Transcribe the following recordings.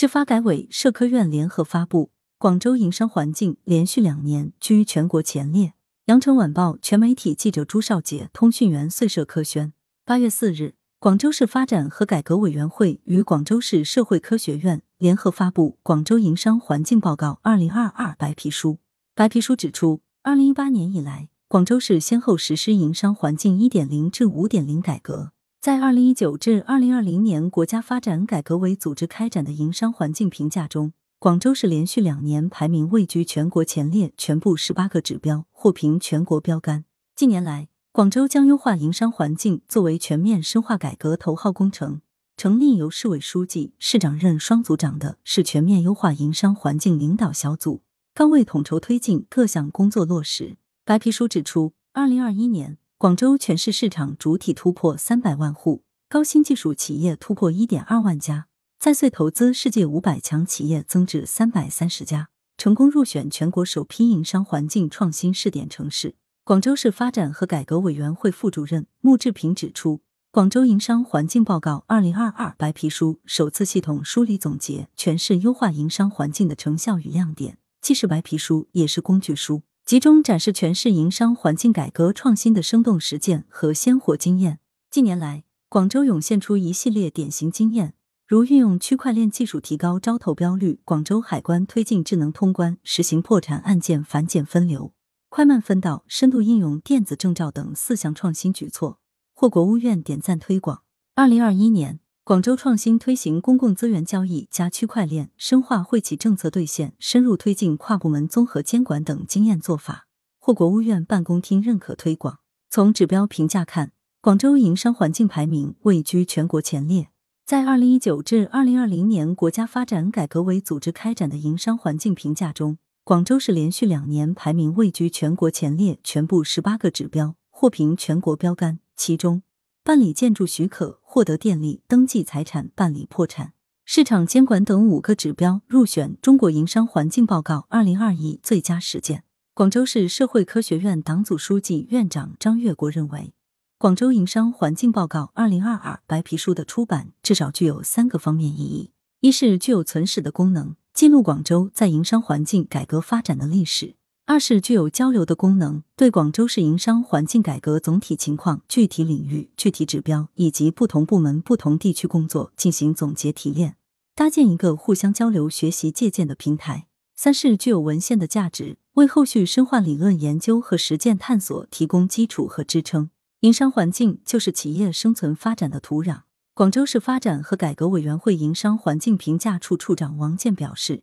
市发改委、社科院联合发布，广州营商环境连续两年居全国前列。羊城晚报全媒体记者朱少杰，通讯员穗社科宣。八月四日，广州市发展和改革委员会与广州市社会科学院联合发布《广州营商环境报告（二零二二）》白皮书。白皮书指出，二零一八年以来，广州市先后实施营商环境一点零至五点零改革。在二零一九至二零二零年国家发展改革委组织开展的营商环境评价中，广州市连续两年排名位居全国前列，全部十八个指标获评全国标杆。近年来，广州将优化营商环境作为全面深化改革头号工程。成立由市委书记、市长任双组长的市全面优化营商环境领导小组，高位统筹推进各项工作落实。白皮书指出，二零二一年。广州全市市场主体突破三百万户，高新技术企业突破一点二万家，在穗投资世界五百强企业增至三百三十家，成功入选全国首批营商环境创新试点城市。广州市发展和改革委员会副主任穆志平指出，广州营商环境报告二零二二白皮书首次系统梳理总结全市优化营商环境的成效与亮点，既是白皮书，也是工具书。集中展示全市营商环境改革创新的生动实践和鲜活经验。近年来，广州涌现出一系列典型经验，如运用区块链技术提高招投标率，广州海关推进智能通关，实行破产案件反检分流、快慢分道、深度应用电子证照等四项创新举措，获国务院点赞推广。二零二一年。广州创新推行公共资源交易加区块链，深化惠企政策兑现，深入推进跨部门综合监管等经验做法，获国务院办公厅认可推广。从指标评价看，广州营商环境排名位居全国前列。在二零一九至二零二零年国家发展改革委组织开展的营商环境评价中，广州市连续两年排名位居全国前列，全部十八个指标获评全国标杆，其中。办理建筑许可、获得电力、登记财产、办理破产、市场监管等五个指标入选《中国营商环境报告（二零二一）》最佳实践。广州市社会科学院党组书记、院长张月国认为，《广州营商环境报告（二零二二）》白皮书的出版至少具有三个方面意义：一是具有存史的功能，记录广州在营商环境改革发展的历史。二是具有交流的功能，对广州市营商环境改革总体情况、具体领域、具体指标以及不同部门、不同地区工作进行总结提炼，搭建一个互相交流、学习借鉴的平台。三是具有文献的价值，为后续深化理论研究和实践探索提供基础和支撑。营商环境就是企业生存发展的土壤。广州市发展和改革委员会营商环境评价处处长王健表示，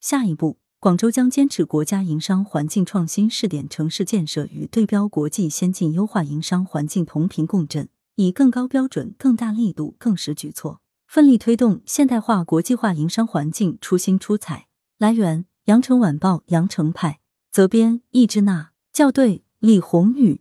下一步。广州将坚持国家营商环境创新试点城市建设与对标国际先进优化营商环境同频共振，以更高标准、更大力度、更实举措，奋力推动现代化国际化营商环境出新出彩。来源：羊城晚报羊城派，责编：易之娜，校对：李红宇。